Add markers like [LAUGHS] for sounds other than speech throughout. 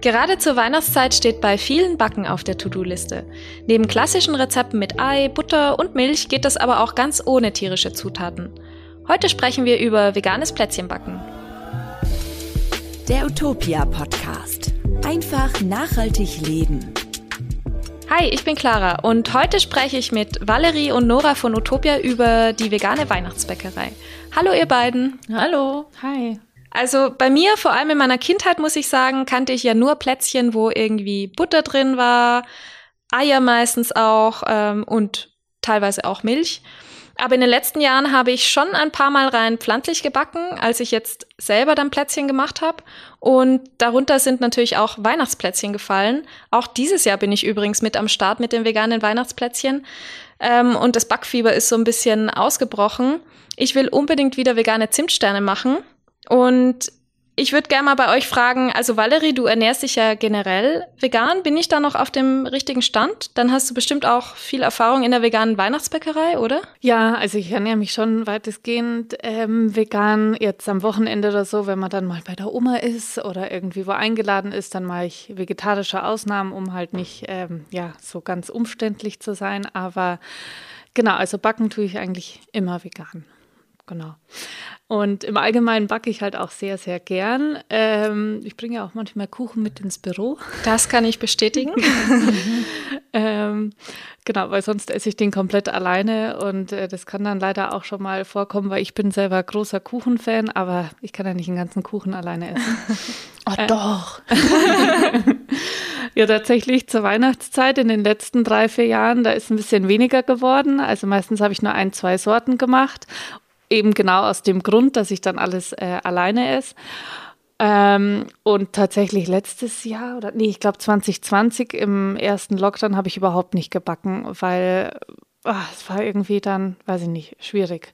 Gerade zur Weihnachtszeit steht bei vielen Backen auf der To-Do-Liste. Neben klassischen Rezepten mit Ei, Butter und Milch geht es aber auch ganz ohne tierische Zutaten. Heute sprechen wir über veganes Plätzchenbacken. Der Utopia Podcast. Einfach nachhaltig leben. Hi, ich bin Clara und heute spreche ich mit Valerie und Nora von Utopia über die vegane Weihnachtsbäckerei. Hallo ihr beiden. Hallo. Hi. Also bei mir, vor allem in meiner Kindheit, muss ich sagen, kannte ich ja nur Plätzchen, wo irgendwie Butter drin war, Eier meistens auch ähm, und teilweise auch Milch. Aber in den letzten Jahren habe ich schon ein paar Mal rein pflanzlich gebacken, als ich jetzt selber dann Plätzchen gemacht habe. Und darunter sind natürlich auch Weihnachtsplätzchen gefallen. Auch dieses Jahr bin ich übrigens mit am Start mit den veganen Weihnachtsplätzchen. Ähm, und das Backfieber ist so ein bisschen ausgebrochen. Ich will unbedingt wieder vegane Zimtsterne machen. Und ich würde gerne mal bei euch fragen, also Valerie, du ernährst dich ja generell vegan. Bin ich da noch auf dem richtigen Stand? Dann hast du bestimmt auch viel Erfahrung in der veganen Weihnachtsbäckerei, oder? Ja, also ich ernähre mich schon weitestgehend ähm, vegan. Jetzt am Wochenende oder so, wenn man dann mal bei der Oma ist oder irgendwie wo eingeladen ist, dann mache ich vegetarische Ausnahmen, um halt nicht ähm, ja, so ganz umständlich zu sein. Aber genau, also backen tue ich eigentlich immer vegan. Genau. Und im Allgemeinen backe ich halt auch sehr, sehr gern. Ähm, ich bringe ja auch manchmal Kuchen mit ins Büro. Das kann ich bestätigen. [LAUGHS] ähm, genau, weil sonst esse ich den komplett alleine und äh, das kann dann leider auch schon mal vorkommen, weil ich bin selber großer Kuchenfan, aber ich kann ja nicht den ganzen Kuchen alleine essen. [LAUGHS] oh äh, doch. [LAUGHS] ja, tatsächlich zur Weihnachtszeit in den letzten drei, vier Jahren, da ist ein bisschen weniger geworden. Also meistens habe ich nur ein, zwei Sorten gemacht Eben genau aus dem Grund, dass ich dann alles äh, alleine esse. Ähm, und tatsächlich letztes Jahr oder nee, ich glaube 2020 im ersten Lockdown habe ich überhaupt nicht gebacken, weil ach, es war irgendwie dann, weiß ich nicht, schwierig.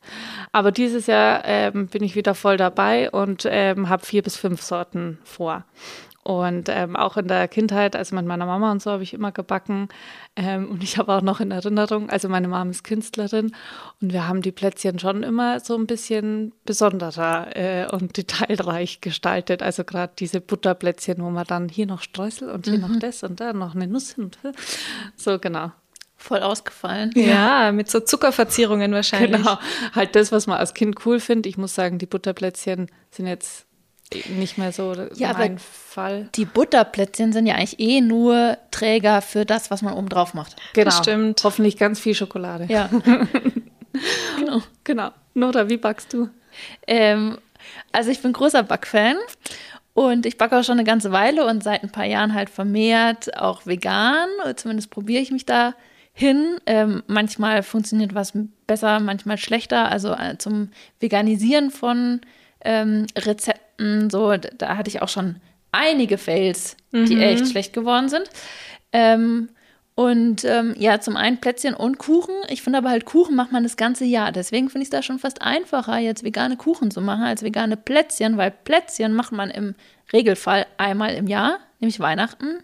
Aber dieses Jahr ähm, bin ich wieder voll dabei und ähm, habe vier bis fünf Sorten vor. Und ähm, auch in der Kindheit, also mit meiner Mama und so, habe ich immer gebacken. Ähm, und ich habe auch noch in Erinnerung, also meine Mama ist Künstlerin und wir haben die Plätzchen schon immer so ein bisschen besonderer äh, und detailreich gestaltet. Also gerade diese Butterplätzchen, wo man dann hier noch Streusel und hier mhm. noch das und da noch eine Nuss und so genau. Voll ausgefallen. Ja, mit so Zuckerverzierungen wahrscheinlich. Genau, halt das, was man als Kind cool findet. Ich muss sagen, die Butterplätzchen sind jetzt nicht mehr so ja, mein Fall. Die Butterplätzchen sind ja eigentlich eh nur Träger für das, was man oben drauf macht. Genau. Das stimmt. Hoffentlich ganz viel Schokolade. Ja. [LAUGHS] genau. Genau. Nora, wie backst du? Ähm, also ich bin großer Backfan und ich backe auch schon eine ganze Weile und seit ein paar Jahren halt vermehrt auch vegan. Zumindest probiere ich mich da hin. Ähm, manchmal funktioniert was besser, manchmal schlechter. Also äh, zum Veganisieren von ähm, Rezepten so, da hatte ich auch schon einige Fails, die mhm. echt schlecht geworden sind. Ähm, und ähm, ja, zum einen Plätzchen und Kuchen. Ich finde aber halt, Kuchen macht man das ganze Jahr. Deswegen finde ich es da schon fast einfacher, jetzt vegane Kuchen zu machen als vegane Plätzchen, weil Plätzchen macht man im Regelfall einmal im Jahr, nämlich Weihnachten.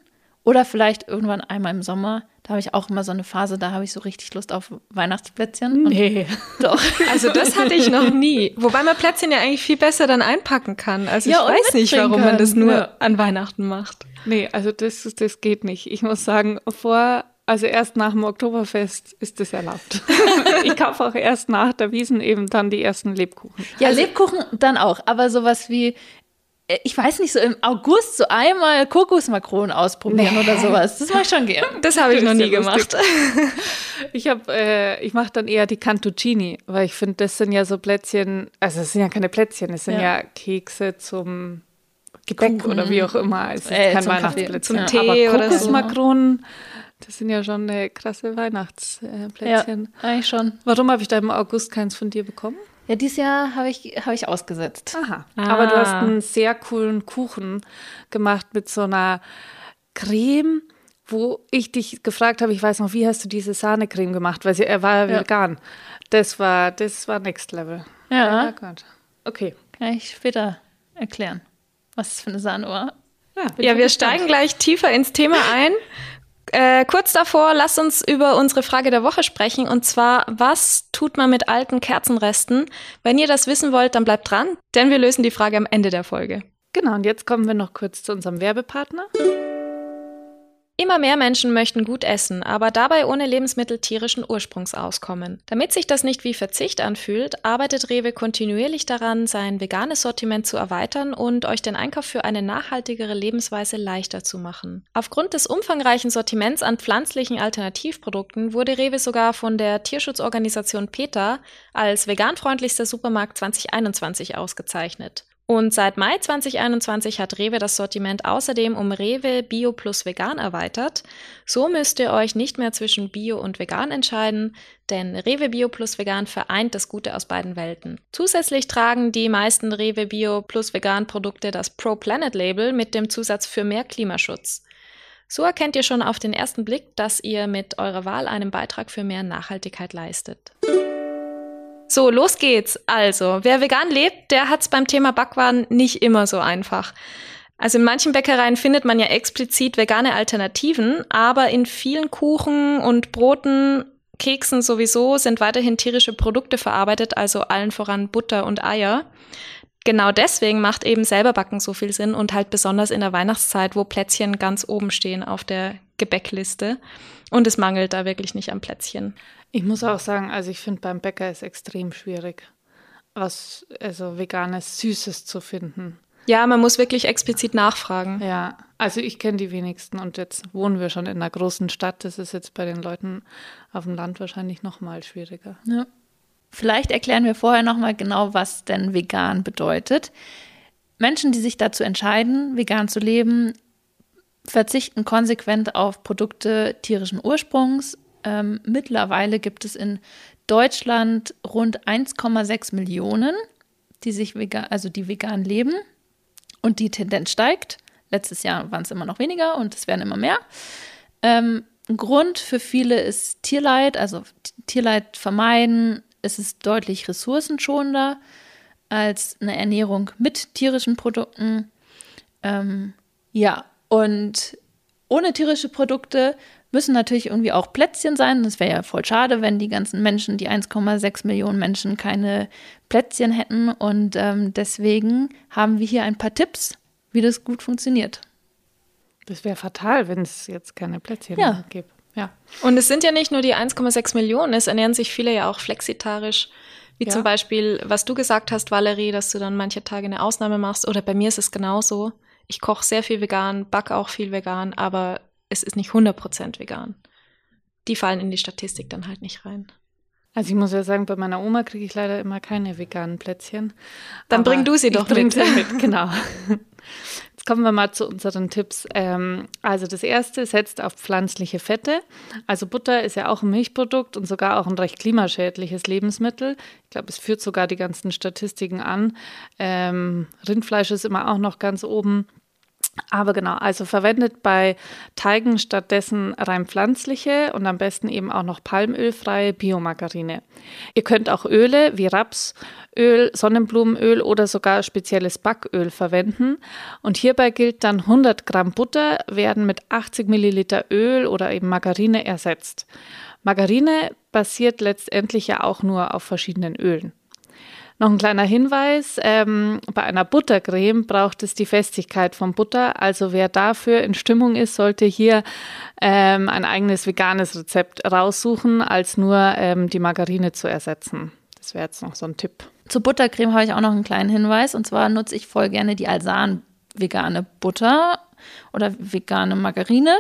Oder vielleicht irgendwann einmal im Sommer. Da habe ich auch immer so eine Phase, da habe ich so richtig Lust auf Weihnachtsplätzchen. Nee. Doch. [LAUGHS] Also das hatte ich noch nie. Wobei man Plätzchen ja eigentlich viel besser dann einpacken kann. Also ja, ich weiß nicht, warum man das nur ja. an Weihnachten macht. Nee, also das, das geht nicht. Ich muss sagen, vor, also erst nach dem Oktoberfest ist das erlaubt. [LAUGHS] ich kaufe auch erst nach der Wiesen eben dann die ersten Lebkuchen. Ja, also, Lebkuchen dann auch. Aber sowas wie ich weiß nicht, so im August so einmal Kokosmakronen ausprobieren nee. oder sowas. Das mache ich schon gern. Das habe ich noch nie gemacht. [LAUGHS] ich habe, äh, ich mache dann eher die Cantuccini, weil ich finde, das sind ja so Plätzchen, also es sind ja keine Plätzchen, es sind ja, ja Kekse zum Gebäck Kuchen. oder wie auch immer. Es ist äh, kein Weihnachtsplätzchen. Zum Tee Aber Kokosmakronen, das sind ja schon eine krasse Weihnachtsplätzchen. Ja, eigentlich schon. Warum habe ich da im August keins von dir bekommen? Ja, dieses Jahr habe ich, hab ich ausgesetzt. Aha. Ah. Aber du hast einen sehr coolen Kuchen gemacht mit so einer Creme, wo ich dich gefragt habe, ich weiß noch, wie hast du diese Sahnecreme gemacht, weil sie, er war ja vegan. Das war, das war Next Level. Ja. ja Gott. Okay. Kann ich später erklären, was das für eine Sahne war. Ja, ja wir steigen gleich tiefer ins Thema ein. Äh, kurz davor, lasst uns über unsere Frage der Woche sprechen. Und zwar, was tut man mit alten Kerzenresten? Wenn ihr das wissen wollt, dann bleibt dran, denn wir lösen die Frage am Ende der Folge. Genau, und jetzt kommen wir noch kurz zu unserem Werbepartner. Immer mehr Menschen möchten gut essen, aber dabei ohne Lebensmittel tierischen Ursprungs auskommen. Damit sich das nicht wie Verzicht anfühlt, arbeitet Rewe kontinuierlich daran, sein veganes Sortiment zu erweitern und euch den Einkauf für eine nachhaltigere Lebensweise leichter zu machen. Aufgrund des umfangreichen Sortiments an pflanzlichen Alternativprodukten wurde Rewe sogar von der Tierschutzorganisation PETA als veganfreundlichster Supermarkt 2021 ausgezeichnet. Und seit Mai 2021 hat Rewe das Sortiment außerdem um Rewe Bio plus Vegan erweitert. So müsst ihr euch nicht mehr zwischen Bio und Vegan entscheiden, denn Rewe Bio plus Vegan vereint das Gute aus beiden Welten. Zusätzlich tragen die meisten Rewe Bio plus Vegan Produkte das Pro Planet Label mit dem Zusatz für mehr Klimaschutz. So erkennt ihr schon auf den ersten Blick, dass ihr mit eurer Wahl einen Beitrag für mehr Nachhaltigkeit leistet. So, los geht's. Also, wer vegan lebt, der hat's beim Thema Backwaren nicht immer so einfach. Also in manchen Bäckereien findet man ja explizit vegane Alternativen, aber in vielen Kuchen und Broten, Keksen sowieso sind weiterhin tierische Produkte verarbeitet, also allen voran Butter und Eier. Genau deswegen macht eben selber Backen so viel Sinn und halt besonders in der Weihnachtszeit, wo Plätzchen ganz oben stehen auf der Gebäckliste. Und es mangelt da wirklich nicht am Plätzchen. Ich muss auch sagen, also ich finde beim Bäcker ist extrem schwierig, was also veganes Süßes zu finden. Ja, man muss wirklich explizit nachfragen. Ja, also ich kenne die wenigsten und jetzt wohnen wir schon in einer großen Stadt. Das ist jetzt bei den Leuten auf dem Land wahrscheinlich noch mal schwieriger. Ja. Vielleicht erklären wir vorher noch mal genau, was denn vegan bedeutet. Menschen, die sich dazu entscheiden, vegan zu leben, verzichten konsequent auf Produkte tierischen Ursprungs ähm, mittlerweile gibt es in Deutschland rund 1,6 Millionen, die sich vegan, also die vegan leben und die Tendenz steigt. Letztes Jahr waren es immer noch weniger und es werden immer mehr. Ähm, ein Grund für viele ist Tierleid, also Tierleid vermeiden. Es ist deutlich ressourcenschonender als eine Ernährung mit tierischen Produkten. Ähm, ja, und ohne tierische Produkte müssen natürlich irgendwie auch Plätzchen sein. Das wäre ja voll schade, wenn die ganzen Menschen, die 1,6 Millionen Menschen, keine Plätzchen hätten. Und ähm, deswegen haben wir hier ein paar Tipps, wie das gut funktioniert. Das wäre fatal, wenn es jetzt keine Plätzchen ja. gibt. Ja. Und es sind ja nicht nur die 1,6 Millionen, es ernähren sich viele ja auch flexitarisch. Wie ja. zum Beispiel, was du gesagt hast, Valerie, dass du dann manche Tage eine Ausnahme machst. Oder bei mir ist es genauso. Ich koche sehr viel vegan, backe auch viel vegan, aber es ist nicht 100% vegan. Die fallen in die Statistik dann halt nicht rein. Also ich muss ja sagen, bei meiner Oma kriege ich leider immer keine veganen Plätzchen. Dann bring du sie doch mit. mit. Genau. Jetzt kommen wir mal zu unseren Tipps. Ähm, also das erste setzt auf pflanzliche Fette. Also Butter ist ja auch ein Milchprodukt und sogar auch ein recht klimaschädliches Lebensmittel. Ich glaube, es führt sogar die ganzen Statistiken an. Ähm, Rindfleisch ist immer auch noch ganz oben. Aber genau, also verwendet bei Teigen stattdessen rein pflanzliche und am besten eben auch noch palmölfreie Biomargarine. Ihr könnt auch Öle wie Rapsöl, Sonnenblumenöl oder sogar spezielles Backöl verwenden. Und hierbei gilt dann 100 Gramm Butter werden mit 80 Milliliter Öl oder eben Margarine ersetzt. Margarine basiert letztendlich ja auch nur auf verschiedenen Ölen. Noch ein kleiner Hinweis, ähm, bei einer Buttercreme braucht es die Festigkeit von Butter. Also wer dafür in Stimmung ist, sollte hier ähm, ein eigenes veganes Rezept raussuchen, als nur ähm, die Margarine zu ersetzen. Das wäre jetzt noch so ein Tipp. Zur Buttercreme habe ich auch noch einen kleinen Hinweis. Und zwar nutze ich voll gerne die Alsan vegane Butter oder vegane Margarine.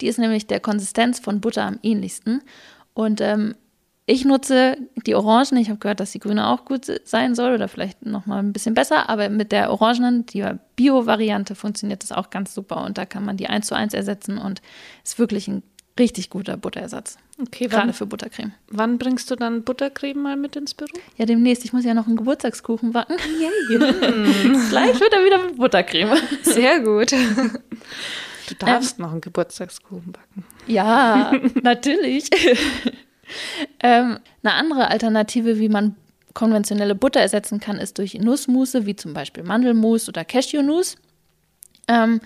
Die ist nämlich der Konsistenz von Butter am ähnlichsten. Und ähm, ich nutze die Orangen. Ich habe gehört, dass die grüne auch gut sein soll oder vielleicht noch mal ein bisschen besser. Aber mit der Orangenen, die Bio-Variante, funktioniert das auch ganz super. Und da kann man die eins zu eins ersetzen und ist wirklich ein richtig guter Butterersatz. Okay, gerade wann, für Buttercreme. Wann bringst du dann Buttercreme mal mit ins Büro? Ja, demnächst. Ich muss ja noch einen Geburtstagskuchen backen. Yeah. [LAUGHS] Gleich wird er wieder mit Buttercreme. Sehr gut. [LAUGHS] Du darfst ähm, noch einen Geburtstagskuchen backen. Ja, natürlich. [LAUGHS] ähm, eine andere Alternative, wie man konventionelle Butter ersetzen kann, ist durch Nussmusse, wie zum Beispiel Mandelmus oder Cashewnuss. Ähm,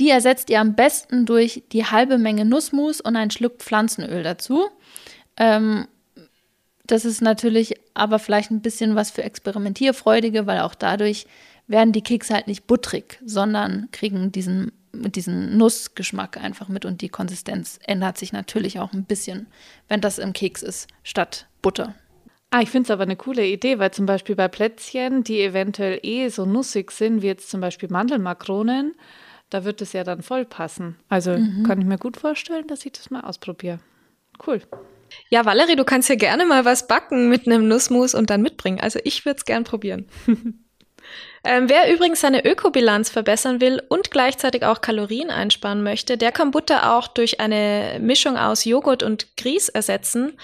die ersetzt ihr am besten durch die halbe Menge Nussmus und einen Schluck Pflanzenöl dazu. Ähm, das ist natürlich aber vielleicht ein bisschen was für Experimentierfreudige, weil auch dadurch werden die Kekse halt nicht butterig, sondern kriegen diesen, diesen Nussgeschmack einfach mit und die Konsistenz ändert sich natürlich auch ein bisschen, wenn das im Keks ist, statt Butter. Ah, ich finde es aber eine coole Idee, weil zum Beispiel bei Plätzchen, die eventuell eh so nussig sind, wie jetzt zum Beispiel Mandelmakronen, da wird es ja dann voll passen. Also mhm. kann ich mir gut vorstellen, dass ich das mal ausprobiere. Cool. Ja, Valerie, du kannst ja gerne mal was backen mit einem Nussmus und dann mitbringen. Also ich würde es gern probieren. [LAUGHS] ähm, wer übrigens seine Ökobilanz verbessern will und gleichzeitig auch Kalorien einsparen möchte, der kann Butter auch durch eine Mischung aus Joghurt und Grieß ersetzen.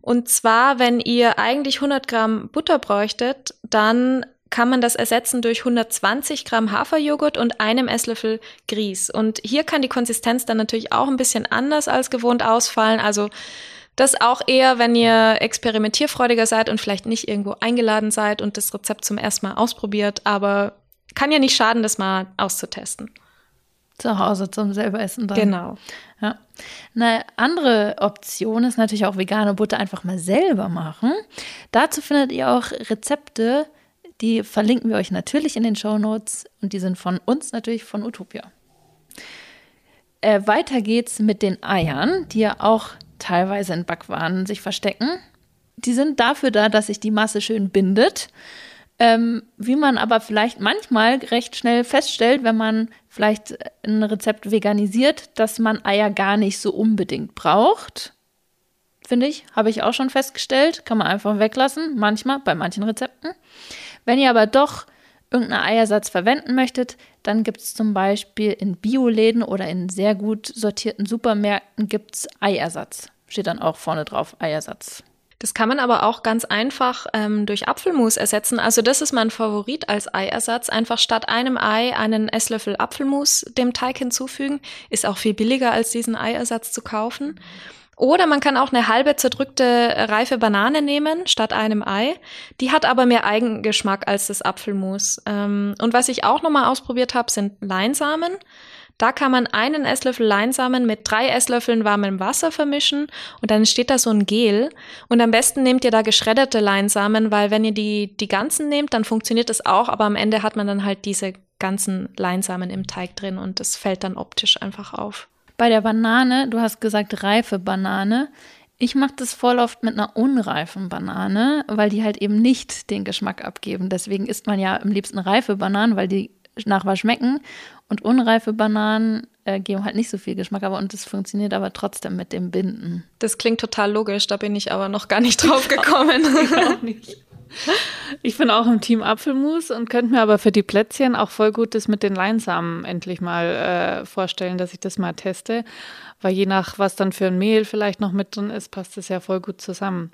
Und zwar, wenn ihr eigentlich 100 Gramm Butter bräuchtet, dann kann man das ersetzen durch 120 Gramm Haferjoghurt und einem Esslöffel Grieß. Und hier kann die Konsistenz dann natürlich auch ein bisschen anders als gewohnt ausfallen. Also das auch eher, wenn ihr experimentierfreudiger seid und vielleicht nicht irgendwo eingeladen seid und das Rezept zum ersten Mal ausprobiert. Aber kann ja nicht schaden, das mal auszutesten. Zu Hause zum selber essen dann. Genau. Ja. Eine andere Option ist natürlich auch vegane Butter einfach mal selber machen. Dazu findet ihr auch Rezepte, die verlinken wir euch natürlich in den Show Notes und die sind von uns natürlich von Utopia. Äh, weiter geht's mit den Eiern, die ja auch teilweise in Backwaren sich verstecken. Die sind dafür da, dass sich die Masse schön bindet. Ähm, wie man aber vielleicht manchmal recht schnell feststellt, wenn man vielleicht ein Rezept veganisiert, dass man Eier gar nicht so unbedingt braucht. Finde ich, habe ich auch schon festgestellt. Kann man einfach weglassen, manchmal, bei manchen Rezepten. Wenn ihr aber doch irgendeinen Eiersatz verwenden möchtet, dann gibt es zum Beispiel in Bioläden oder in sehr gut sortierten Supermärkten gibt's Eiersatz. Steht dann auch vorne drauf, Eiersatz. Das kann man aber auch ganz einfach ähm, durch Apfelmus ersetzen. Also das ist mein Favorit als Eiersatz. Einfach statt einem Ei einen Esslöffel Apfelmus dem Teig hinzufügen. Ist auch viel billiger, als diesen Eiersatz zu kaufen. Oder man kann auch eine halbe zerdrückte reife Banane nehmen statt einem Ei. Die hat aber mehr Eigengeschmack als das Apfelmus. Ähm, und was ich auch nochmal ausprobiert habe, sind Leinsamen. Da kann man einen Esslöffel Leinsamen mit drei Esslöffeln warmem Wasser vermischen und dann entsteht da so ein Gel. Und am besten nehmt ihr da geschredderte Leinsamen, weil wenn ihr die, die ganzen nehmt, dann funktioniert das auch, aber am Ende hat man dann halt diese ganzen Leinsamen im Teig drin und das fällt dann optisch einfach auf. Bei der Banane, du hast gesagt reife Banane. Ich mache das voll oft mit einer unreifen Banane, weil die halt eben nicht den Geschmack abgeben. Deswegen isst man ja am liebsten reife Bananen, weil die nach was schmecken. Und unreife Bananen äh, geben halt nicht so viel Geschmack, aber und das funktioniert aber trotzdem mit dem Binden. Das klingt total logisch, da bin ich aber noch gar nicht drauf [LAUGHS] gekommen. ich auch nicht. Ich bin auch im Team Apfelmus und könnte mir aber für die Plätzchen auch voll gut das mit den Leinsamen endlich mal äh, vorstellen, dass ich das mal teste. Weil je nach, was dann für ein Mehl vielleicht noch mit drin ist, passt das ja voll gut zusammen.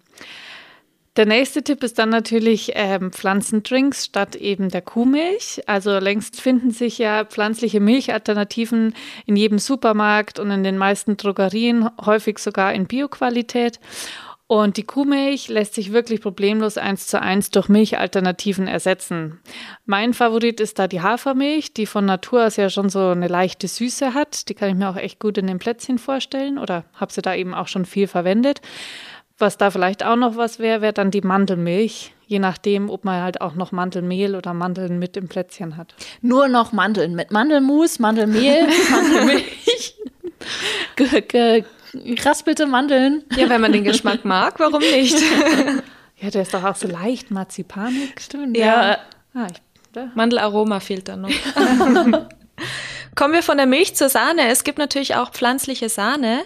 Der nächste Tipp ist dann natürlich ähm, Pflanzendrinks statt eben der Kuhmilch. Also längst finden sich ja pflanzliche Milchalternativen in jedem Supermarkt und in den meisten Drogerien, häufig sogar in Bioqualität. Und die Kuhmilch lässt sich wirklich problemlos eins zu eins durch Milchalternativen ersetzen. Mein Favorit ist da die Hafermilch, die von Natur aus ja schon so eine leichte Süße hat. Die kann ich mir auch echt gut in den Plätzchen vorstellen oder habe sie da eben auch schon viel verwendet. Was da vielleicht auch noch was wäre, wäre dann die Mandelmilch, je nachdem, ob man halt auch noch Mandelmehl oder Mandeln mit im Plätzchen hat. Nur noch Mandeln mit Mandelmus, Mandelmehl, [LAUGHS] Mandelmilch. Raspelte Mandeln. Ja, wenn man den Geschmack mag, warum nicht? ja, der ist doch auch so leicht marzipanig. Stimmt. Ja. ja. Ah, ich, Mandelaroma fehlt da noch. [LAUGHS] Kommen wir von der Milch zur Sahne. Es gibt natürlich auch pflanzliche Sahne.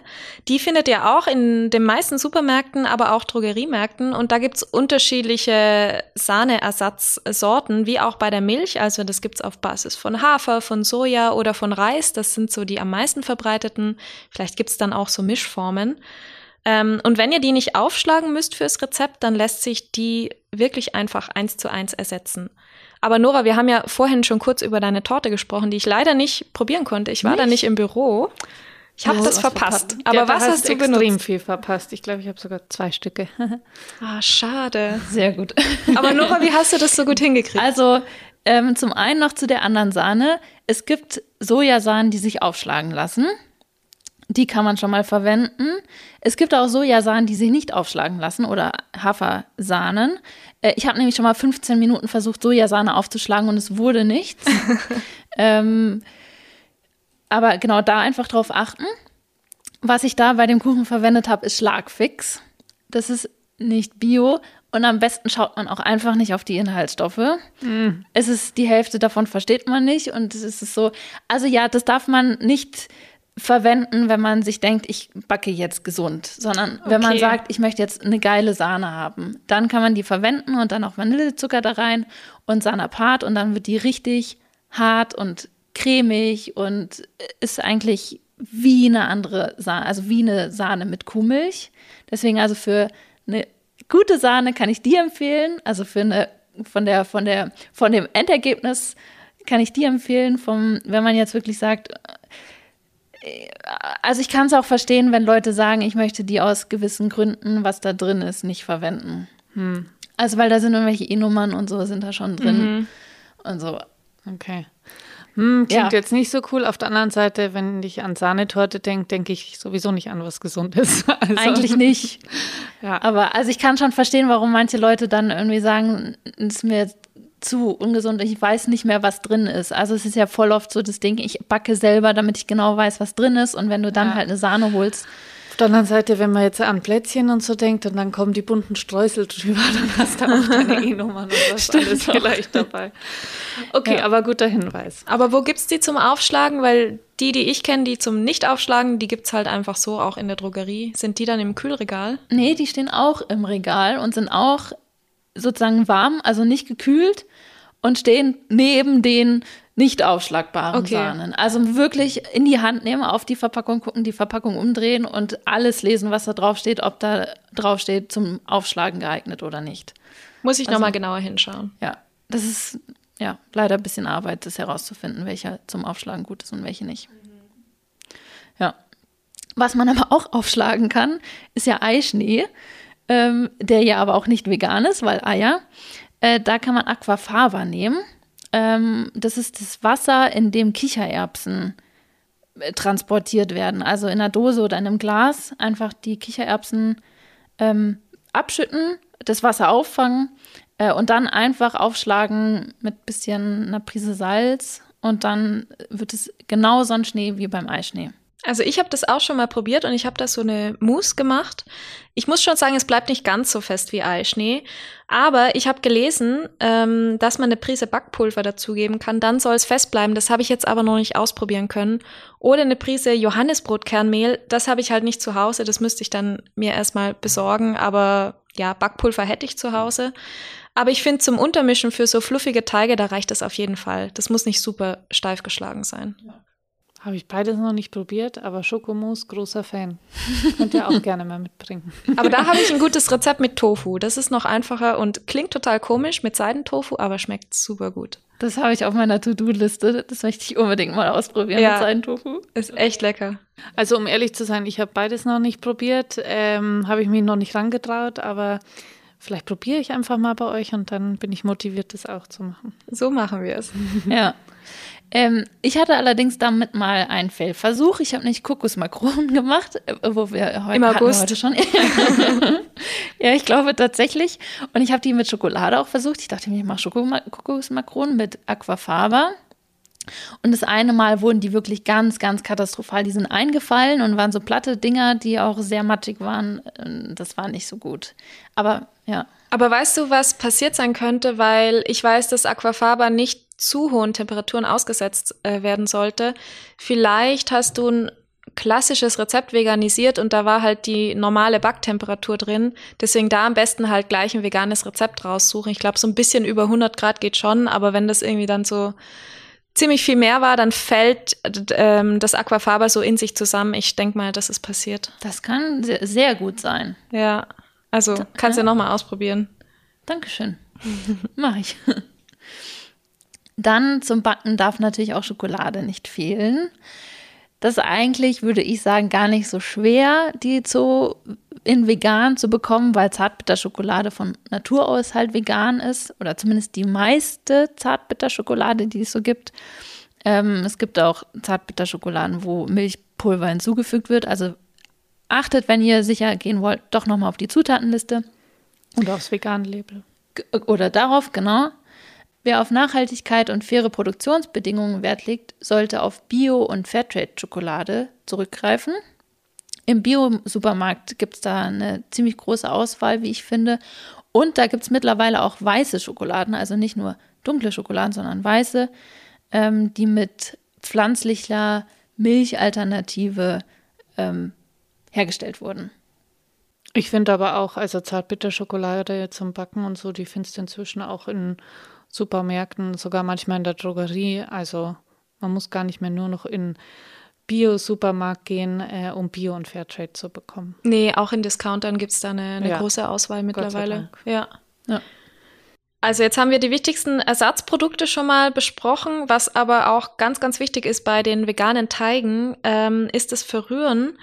Die findet ihr auch in den meisten Supermärkten, aber auch Drogeriemärkten. Und da gibt's unterschiedliche Sahneersatzsorten, wie auch bei der Milch. Also das gibt's auf Basis von Hafer, von Soja oder von Reis. Das sind so die am meisten verbreiteten. Vielleicht gibt's dann auch so Mischformen. Ähm, und wenn ihr die nicht aufschlagen müsst fürs Rezept, dann lässt sich die wirklich einfach eins zu eins ersetzen. Aber Nora, wir haben ja vorhin schon kurz über deine Torte gesprochen, die ich leider nicht probieren konnte. Ich war nicht? da nicht im Büro. Ich habe oh, das verpasst. verpasst. Aber ja, was hast du extrem benutzt? viel verpasst. Ich glaube, ich habe sogar zwei Stücke. [LAUGHS] ah, schade. Sehr gut. Aber Nora, wie hast du das so gut hingekriegt? Also ähm, zum einen noch zu der anderen Sahne. Es gibt Sojasahnen, die sich aufschlagen lassen. Die kann man schon mal verwenden. Es gibt auch Sojasahnen, die sich nicht aufschlagen lassen oder Hafersahnen. Äh, ich habe nämlich schon mal 15 Minuten versucht, Sojasahne aufzuschlagen und es wurde nichts. [LAUGHS] ähm, aber genau da einfach drauf achten. Was ich da bei dem Kuchen verwendet habe, ist Schlagfix. Das ist nicht bio und am besten schaut man auch einfach nicht auf die Inhaltsstoffe. Mm. Es ist die Hälfte davon versteht man nicht und es ist so. Also ja, das darf man nicht verwenden, wenn man sich denkt, ich backe jetzt gesund, sondern okay. wenn man sagt, ich möchte jetzt eine geile Sahne haben, dann kann man die verwenden und dann auch Vanillezucker da rein und Sanapat und dann wird die richtig hart und cremig und ist eigentlich wie eine andere Sahne, also wie eine Sahne mit Kuhmilch. Deswegen also für eine gute Sahne kann ich die empfehlen, also für eine von der von der von dem Endergebnis kann ich die empfehlen, vom wenn man jetzt wirklich sagt, also ich kann es auch verstehen, wenn Leute sagen, ich möchte die aus gewissen Gründen, was da drin ist, nicht verwenden. Hm. Also weil da sind irgendwelche E-Nummern und so sind da schon drin mhm. und so. Okay. Hm, klingt ja. jetzt nicht so cool. Auf der anderen Seite, wenn ich an Sahnetorte denke, denke ich sowieso nicht an was Gesundes. [LAUGHS] Also. Eigentlich nicht. ja. Aber also ich kann schon verstehen, warum manche Leute dann irgendwie sagen, es ist mir zu ungesund. Ich weiß nicht mehr, was drin ist. Also es ist ja voll oft so das Ding, ich backe selber, damit ich genau weiß, was drin ist. Und wenn du dann ja. halt eine Sahne holst. Auf der anderen Seite, wenn man jetzt an Plätzchen und so denkt und dann kommen die bunten Streusel drüber, [LAUGHS] dann hast du auch deine [LAUGHS] E-Nummern und was alles vielleicht dabei. Okay, ja. aber guter Hinweis. Aber wo gibt es die zum Aufschlagen? Weil die, die ich kenne, die zum Nicht-Aufschlagen, die gibt es halt einfach so auch in der Drogerie. Sind die dann im Kühlregal? Nee, die stehen auch im Regal und sind auch sozusagen warm, also nicht gekühlt und stehen neben den nicht aufschlagbaren okay. Sahnen. Also wirklich in die Hand nehmen, auf die Verpackung gucken, die Verpackung umdrehen und alles lesen, was da drauf steht, ob da drauf steht, zum Aufschlagen geeignet oder nicht. Muss ich also, nochmal genauer hinschauen. Ja, das ist ja leider ein bisschen Arbeit, das herauszufinden, welcher zum Aufschlagen gut ist und welche nicht. Ja. Was man aber auch aufschlagen kann, ist ja Eischnee, ähm, der ja aber auch nicht vegan ist, weil Eier. Äh, da kann man Aquafaba nehmen. Ähm, das ist das Wasser, in dem Kichererbsen äh, transportiert werden. Also in einer Dose oder in einem Glas einfach die Kichererbsen ähm, abschütten, das Wasser auffangen äh, und dann einfach aufschlagen mit bisschen einer Prise Salz und dann wird es genau so ein Schnee wie beim Eischnee. Also ich habe das auch schon mal probiert und ich habe da so eine Mousse gemacht. Ich muss schon sagen, es bleibt nicht ganz so fest wie Eischnee, aber ich habe gelesen, ähm, dass man eine Prise Backpulver dazugeben kann, dann soll es fest bleiben. Das habe ich jetzt aber noch nicht ausprobieren können. Oder eine Prise Johannisbrotkernmehl, das habe ich halt nicht zu Hause, das müsste ich dann mir erstmal besorgen, aber ja, Backpulver hätte ich zu Hause. Aber ich finde, zum Untermischen für so fluffige Teige, da reicht das auf jeden Fall. Das muss nicht super steif geschlagen sein. Ja. Habe ich beides noch nicht probiert, aber Schokomousse, großer Fan. Könnt ihr auch gerne mal mitbringen. [LAUGHS] Aber da habe ich ein gutes Rezept mit Tofu. Das ist noch einfacher und klingt total komisch mit Seidentofu, aber schmeckt super gut. Das habe ich auf meiner To-Do-Liste. Das möchte ich unbedingt mal ausprobieren ja, mit Seidentofu. Ist echt lecker. Also um ehrlich zu sein, ich habe beides noch nicht probiert. Ähm, habe ich mich noch nicht rangetraut, aber vielleicht probiere ich einfach mal bei euch und dann bin ich motiviert, das auch zu machen. So machen wir es. [LAUGHS] Ja. Ähm, ich hatte allerdings damit mal einen Fehlversuch. Ich habe nicht Kokosmakronen [LAUGHS] gemacht, äh, wo wir heute, Im August. heute schon. [LAUGHS] ja, ich glaube tatsächlich. Und ich habe die mit Schokolade auch versucht. Ich dachte mir, ich mache Kokosmakronen mit Aquafaba. Und das eine Mal wurden die wirklich ganz, ganz katastrophal. Die sind eingefallen und waren so platte Dinger, die auch sehr matschig waren. Das war nicht so gut. Aber ja. Aber weißt du, was passiert sein könnte? Weil ich weiß, dass Aquafaba nicht zu hohen Temperaturen ausgesetzt äh, werden sollte. Vielleicht hast du ein klassisches Rezept veganisiert und da war halt die normale Backtemperatur drin. Deswegen da am besten halt gleich ein veganes Rezept raussuchen. Ich glaube, so ein bisschen über 100 Grad geht schon, aber wenn das irgendwie dann so ziemlich viel mehr war, dann fällt ähm, das Aquafaba so in sich zusammen. Ich denke mal, das ist passiert. Das kann sehr gut sein. Ja, also kannst du ja nochmal ausprobieren. Dankeschön. Mach ich. [LAUGHS] Dann zum Backen darf natürlich auch Schokolade nicht fehlen. Das ist eigentlich, würde ich sagen, gar nicht so schwer, die zu in vegan zu bekommen, weil Zartbitterschokolade von Natur aus halt vegan ist oder zumindest die meiste Zartbitterschokolade, die es so gibt. Ähm, es gibt auch Zartbitterschokoladen, wo Milch Pulver hinzugefügt wird. Also achtet, wenn ihr sicher gehen wollt, doch nochmal auf die Zutatenliste. Und aufs vegane Label. Oder darauf, genau. Wer auf Nachhaltigkeit und faire Produktionsbedingungen Wert legt, sollte auf Bio- und Fairtrade-Schokolade zurückgreifen. Im Bio-Supermarkt gibt es da eine ziemlich große Auswahl, wie ich finde. Und da gibt es mittlerweile auch weiße Schokoladen, also nicht nur dunkle Schokoladen, sondern weiße, ähm, die mit pflanzlicher Milchalternative ähm, hergestellt wurden. Ich finde aber auch, also Zartbitterschokolade zum Backen und so, die findest du inzwischen auch in Supermärkten, sogar manchmal in der Drogerie. Also man muss gar nicht mehr nur noch in Bio-Supermarkt gehen, äh, um Bio und Fairtrade zu bekommen. Nee, auch in Discountern gibt es da eine, eine ja. große Auswahl mittlerweile. Ja. ja. Also jetzt haben wir die wichtigsten Ersatzprodukte schon mal besprochen. Was aber auch ganz, ganz wichtig ist bei den veganen Teigen, ähm, ist das Verrühren.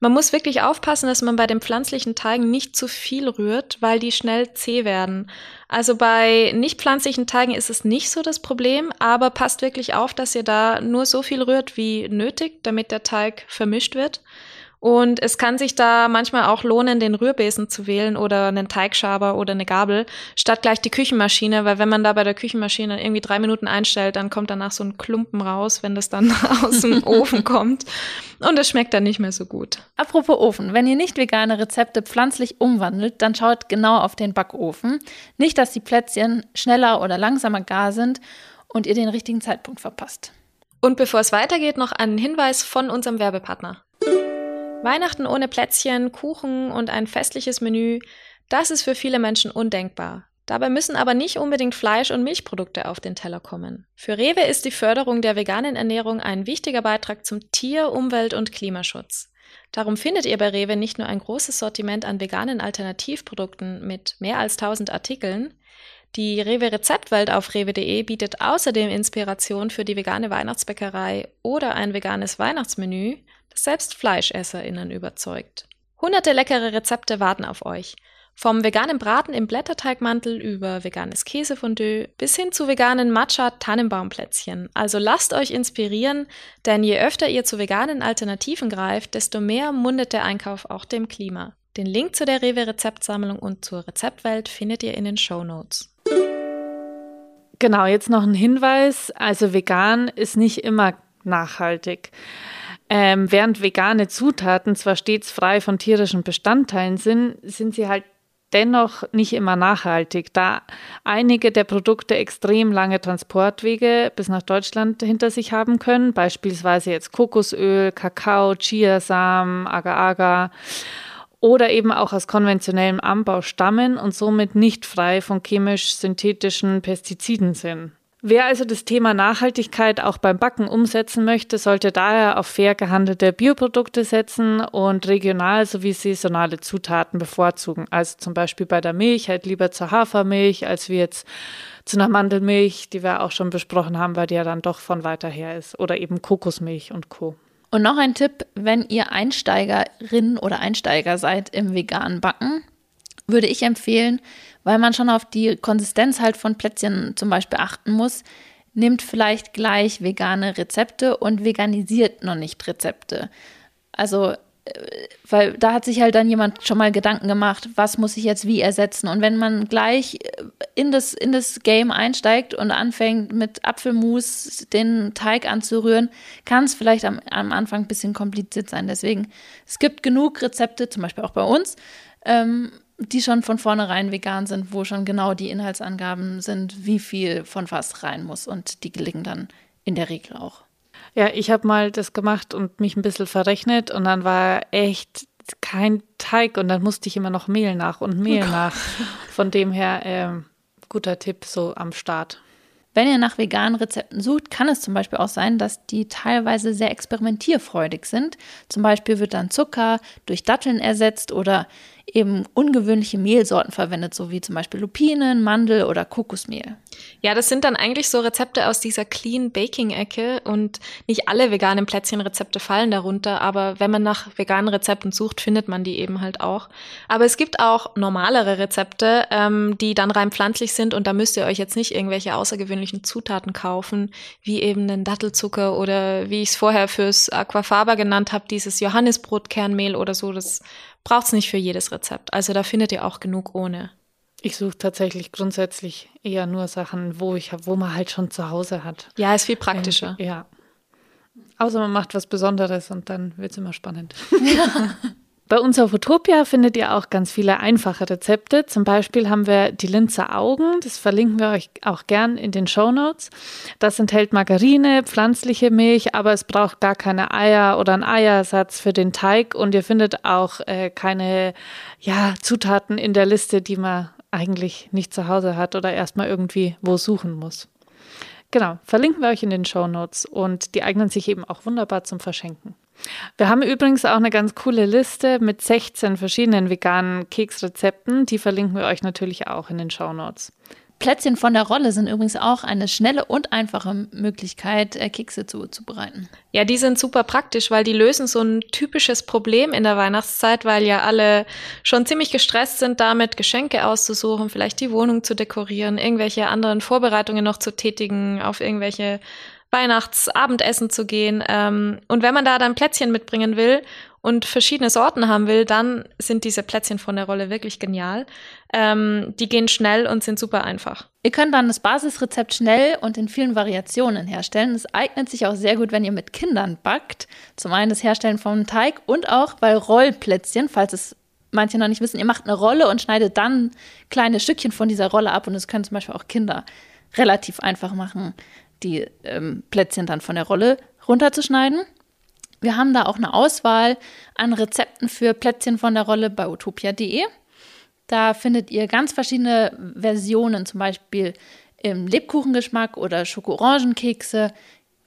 Man muss wirklich aufpassen, dass man bei den pflanzlichen Teigen nicht zu viel rührt, weil die schnell zäh werden. Also bei nicht pflanzlichen Teigen ist es nicht so das Problem, aber passt wirklich auf, dass ihr da nur so viel rührt wie nötig, damit der Teig vermischt wird. Und es kann sich da manchmal auch lohnen, den Rührbesen zu wählen oder einen Teigschaber oder eine Gabel, statt gleich die Küchenmaschine, weil wenn man da bei der Küchenmaschine irgendwie drei Minuten einstellt, dann kommt danach so ein Klumpen raus, wenn das dann [LAUGHS] aus dem Ofen kommt. Und es schmeckt dann nicht mehr so gut. Apropos Ofen, wenn ihr nicht vegane Rezepte pflanzlich umwandelt, dann schaut genau auf den Backofen. Nicht, dass die Plätzchen schneller oder langsamer gar sind und ihr den richtigen Zeitpunkt verpasst. Und bevor es weitergeht, noch ein Hinweis von unserem Werbepartner. Weihnachten ohne Plätzchen, Kuchen und ein festliches Menü, das ist für viele Menschen undenkbar. Dabei müssen aber nicht unbedingt Fleisch- und Milchprodukte auf den Teller kommen. Für Rewe ist die Förderung der veganen Ernährung ein wichtiger Beitrag zum Tier-, Umwelt- und Klimaschutz. Darum findet ihr bei Rewe nicht nur ein großes Sortiment an veganen Alternativprodukten mit mehr als 1000 Artikeln, die Rewe Rezeptwelt auf rewe.de bietet außerdem Inspiration für die vegane Weihnachtsbäckerei oder ein veganes Weihnachtsmenü, selbst FleischesserInnen überzeugt. Hunderte leckere Rezepte warten auf euch. Vom veganen Braten im Blätterteigmantel über veganes Käsefondue bis hin zu veganen Matcha-Tannenbaumplätzchen. Also lasst euch inspirieren, denn je öfter ihr zu veganen Alternativen greift, desto mehr mundet der Einkauf auch dem Klima. Den Link zu der Rewe-Rezeptsammlung und zur Rezeptwelt findet ihr in den Show Notes. Genau, jetzt noch ein Hinweis. Also vegan ist nicht immer nachhaltig. Ähm, während vegane Zutaten zwar stets frei von tierischen Bestandteilen sind, sind sie halt dennoch nicht immer nachhaltig, da einige der Produkte extrem lange Transportwege bis nach Deutschland hinter sich haben können, beispielsweise jetzt Kokosöl, Kakao, Chiasamen, Agar-Agar oder eben auch aus konventionellem Anbau stammen und somit nicht frei von chemisch-synthetischen Pestiziden sind. Wer also das Thema Nachhaltigkeit auch beim Backen umsetzen möchte, sollte daher auf fair gehandelte Bioprodukte setzen und regional sowie saisonale Zutaten bevorzugen. Also zum Beispiel bei der Milch halt lieber zur Hafermilch, als wie jetzt zu einer Mandelmilch, die wir auch schon besprochen haben, weil die ja dann doch von weiter her ist. Oder eben Kokosmilch und Co. Und noch ein Tipp, wenn ihr Einsteigerin oder Einsteiger seid im veganen Backen, würde ich empfehlen, weil man schon auf die Konsistenz halt von Plätzchen zum Beispiel achten muss, nimmt vielleicht gleich vegane Rezepte und veganisiert noch nicht Rezepte. Also, äh, weil da hat sich halt dann jemand schon mal Gedanken gemacht, was muss ich jetzt wie ersetzen. Und wenn man gleich äh, in das, in das Game einsteigt und anfängt mit Apfelmus den Teig anzurühren, kann es vielleicht am, am Anfang ein bisschen kompliziert sein. Deswegen, es gibt genug Rezepte, zum Beispiel auch bei uns, ähm, die schon von vornherein vegan sind, wo schon genau die Inhaltsangaben sind, wie viel von was rein muss. Und die gelingen dann in der Regel auch. Ja, ich habe mal das gemacht und mich ein bisschen verrechnet und dann war echt kein Teig und dann musste ich immer noch Mehl nach und Mehl oh nach. Von dem her äh, guter Tipp so am Start. Wenn ihr nach veganen Rezepten sucht, kann es zum Beispiel auch sein, dass die teilweise sehr experimentierfreudig sind. Zum Beispiel wird dann Zucker durch Datteln ersetzt oder eben ungewöhnliche Mehlsorten verwendet, so wie zum Beispiel Lupinen, Mandel oder Kokosmehl. Ja, das sind dann eigentlich so Rezepte aus dieser Clean Baking Ecke und nicht alle veganen Plätzchenrezepte fallen darunter, aber wenn man nach veganen Rezepten sucht, findet man die eben halt auch. Aber es gibt auch normalere Rezepte, ähm, die dann rein pflanzlich sind und da müsst ihr euch jetzt nicht irgendwelche außergewöhnlichen Zutaten kaufen, wie eben einen Dattelzucker oder wie ich es vorher fürs Aquafaba genannt habe, dieses Johannisbrotkernmehl oder so. Das braucht es nicht für jedes Rezept. Also da findet ihr auch genug ohne. Ich suche tatsächlich grundsätzlich eher nur Sachen, wo ich wo man halt schon zu Hause hat. Ja, ist viel praktischer. Ja. Außer man macht was Besonderes und dann wird es immer spannend. Ja. [LAUGHS] Bei uns auf Utopia findet ihr auch ganz viele einfache Rezepte. Zum Beispiel haben wir die Linzer Augen. Das verlinken wir euch auch gern in den Show Notes. Das enthält Margarine, pflanzliche Milch, aber es braucht gar keine Eier oder einen Eiersatz für den Teig. Und ihr findet auch äh, keine ja, Zutaten in der Liste, die man eigentlich nicht zu Hause hat oder erstmal irgendwie wo suchen muss. Genau, verlinken wir euch in den Show Notes und die eignen sich eben auch wunderbar zum Verschenken. Wir haben übrigens auch eine ganz coole Liste mit 16 verschiedenen veganen Keksrezepten. Die verlinken wir euch natürlich auch in den Show Notes. Plätzchen von der Rolle sind übrigens auch eine schnelle und einfache Möglichkeit, äh, Kekse zuzubereiten. Ja, die sind super praktisch, weil die lösen so ein typisches Problem in der Weihnachtszeit, weil ja alle schon ziemlich gestresst sind, damit Geschenke auszusuchen, vielleicht die Wohnung zu dekorieren, irgendwelche anderen Vorbereitungen noch zu tätigen, auf irgendwelche Weihnachtsabendessen zu gehen. Ähm, und wenn man da dann Plätzchen mitbringen will und verschiedene Sorten haben will, dann sind diese Plätzchen von der Rolle wirklich genial. Ähm, die gehen schnell und sind super einfach. Ihr könnt dann das Basisrezept schnell und in vielen Variationen herstellen. Es eignet sich auch sehr gut, wenn ihr mit Kindern backt. Zum einen das Herstellen vom Teig und auch bei Rollplätzchen, falls es manche noch nicht wissen, ihr macht eine Rolle und schneidet dann kleine Stückchen von dieser Rolle ab und das können zum Beispiel auch Kinder relativ einfach machen die ähm, Plätzchen dann von der Rolle runterzuschneiden. Wir haben da auch eine Auswahl an Rezepten für Plätzchen von der Rolle bei utopia.de. Da findet ihr ganz verschiedene Versionen, zum Beispiel im Lebkuchengeschmack oder Schoko-Orangenkekse.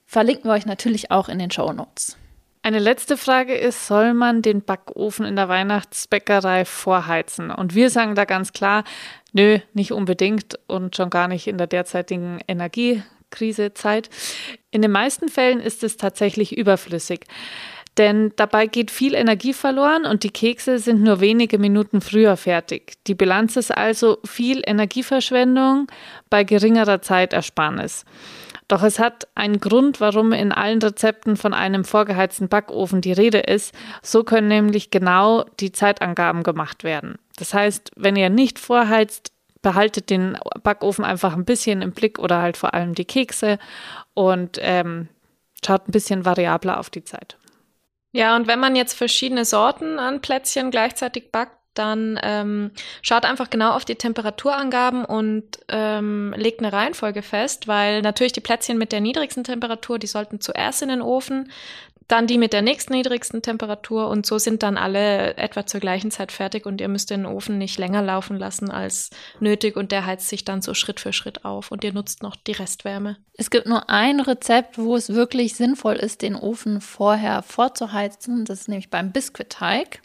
Verlinken wir euch natürlich auch in den Show Notes. Eine letzte Frage ist, soll man den Backofen in der Weihnachtsbäckerei vorheizen? Und wir sagen da ganz klar, nö, nicht unbedingt und schon gar nicht in der derzeitigen Energie Krisezeit. In den meisten Fällen ist es tatsächlich überflüssig. Denn dabei geht viel Energie verloren und die Kekse sind nur wenige Minuten früher fertig. Die Bilanz ist also viel Energieverschwendung bei geringerer Zeitersparnis. Doch es hat einen Grund, warum in allen Rezepten von einem vorgeheizten Backofen die Rede ist. So können nämlich genau die Zeitangaben gemacht werden. Das heißt, wenn ihr nicht vorheizt, behaltet den Backofen einfach ein bisschen im Blick oder halt vor allem die Kekse und ähm, schaut ein bisschen variabler auf die Zeit. Ja, und wenn man jetzt verschiedene Sorten an Plätzchen gleichzeitig backt, dann ähm, schaut einfach genau auf die Temperaturangaben und ähm, legt eine Reihenfolge fest, weil natürlich die Plätzchen mit der niedrigsten Temperatur, die sollten zuerst in den Ofen, dann die mit der nächstniedrigsten Temperatur und so sind dann alle etwa zur gleichen Zeit fertig und ihr müsst den Ofen nicht länger laufen lassen als nötig und der heizt sich dann so Schritt für Schritt auf und ihr nutzt noch die Restwärme. Es gibt nur ein Rezept, wo es wirklich sinnvoll ist, den Ofen vorher vorzuheizen. Das ist nämlich beim Biskuitteig.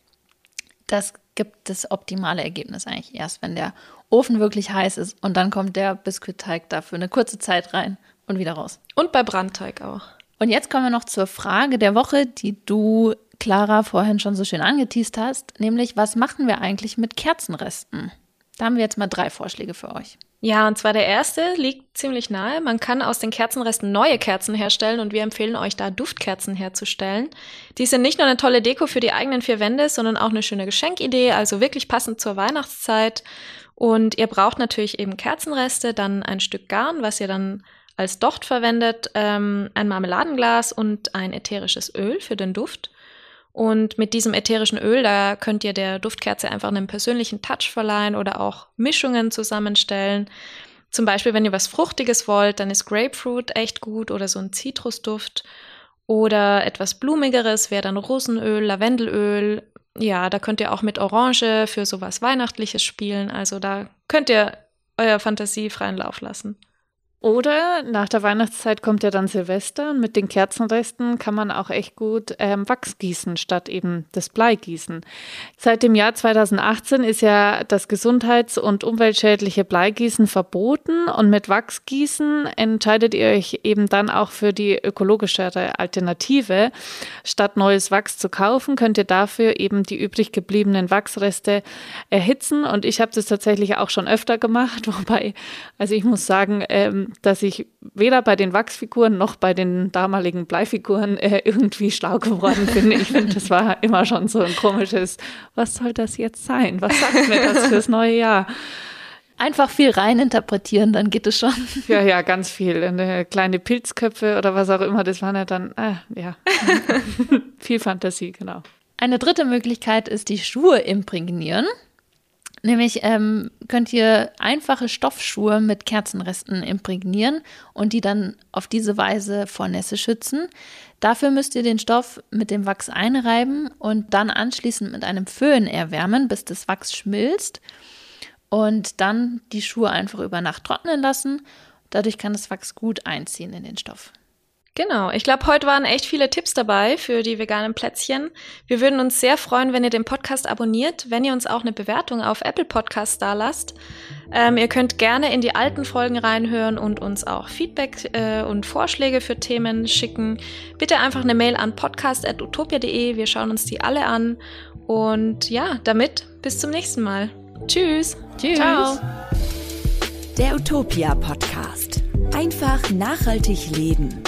Das gibt das optimale Ergebnis eigentlich erst, wenn der Ofen wirklich heiß ist und dann kommt der Biskuitteig dafür eine kurze Zeit rein und wieder raus. Und bei Brandteig auch. Und jetzt kommen wir noch zur Frage der Woche, die du, Clara, vorhin schon so schön angeteased hast, nämlich was machen wir eigentlich mit Kerzenresten? Da haben wir jetzt mal drei Vorschläge für euch. Ja, und zwar der erste liegt ziemlich nahe. Man kann aus den Kerzenresten neue Kerzen herstellen und wir empfehlen euch da Duftkerzen herzustellen. Die sind nicht nur eine tolle Deko für die eigenen vier Wände, sondern auch eine schöne Geschenkidee, also wirklich passend zur Weihnachtszeit. Und ihr braucht natürlich eben Kerzenreste, dann ein Stück Garn, was ihr dann als Docht verwendet, ähm, ein Marmeladenglas und ein ätherisches Öl für den Duft. Und mit diesem ätherischen Öl, da könnt ihr der Duftkerze einfach einen persönlichen Touch verleihen oder auch Mischungen zusammenstellen. Zum Beispiel, wenn ihr was Fruchtiges wollt, dann ist Grapefruit echt gut oder so ein Zitrusduft. Oder etwas Blumigeres wäre dann Rosenöl, Lavendelöl. Ja, da könnt ihr auch mit Orange für sowas Weihnachtliches spielen. Also da könnt ihr eurer Fantasie freien Lauf lassen. Oder nach der Weihnachtszeit kommt ja dann Silvester und mit den Kerzenresten kann man auch echt gut ähm, Wachs gießen statt eben das Bleigießen. Seit dem Jahr 2018 ist ja das gesundheits- und umweltschädliche Bleigießen verboten und mit Wachsgießen entscheidet ihr euch eben dann auch für die ökologischere Alternative. Statt neues Wachs zu kaufen, könnt ihr dafür eben die übrig gebliebenen Wachsreste erhitzen und ich habe das tatsächlich auch schon öfter gemacht, [LAUGHS] wobei, also ich muss sagen, ähm, dass ich weder bei den Wachsfiguren noch bei den damaligen Bleifiguren äh, irgendwie schlau geworden bin. Ich finde, das war immer schon so ein komisches, was soll das jetzt sein? Was sagt mir das fürs neue Jahr? Einfach viel reininterpretieren, dann geht es schon. Ja, ja, ganz viel. Eine kleine Pilzköpfe oder was auch immer, das waren ja dann, äh, ja, [LAUGHS] viel Fantasie, genau. Eine dritte Möglichkeit ist die Schuhe imprägnieren. Nämlich ähm, könnt ihr einfache Stoffschuhe mit Kerzenresten imprägnieren und die dann auf diese Weise vor Nässe schützen. Dafür müsst ihr den Stoff mit dem Wachs einreiben und dann anschließend mit einem Föhn erwärmen, bis das Wachs schmilzt. Und dann die Schuhe einfach über Nacht trocknen lassen. Dadurch kann das Wachs gut einziehen in den Stoff. Genau, ich glaube, heute waren echt viele Tipps dabei für die veganen Plätzchen. Wir würden uns sehr freuen, wenn ihr den Podcast abonniert, wenn ihr uns auch eine Bewertung auf Apple Podcasts da lasst. Ähm, ihr könnt gerne in die alten Folgen reinhören und uns auch Feedback äh, und Vorschläge für Themen schicken. Bitte einfach eine Mail an podcast.utopia.de. Wir schauen uns die alle an. Und ja, damit bis zum nächsten Mal. Tschüss. Tschüss. Ciao. Der Utopia Podcast. Einfach nachhaltig leben.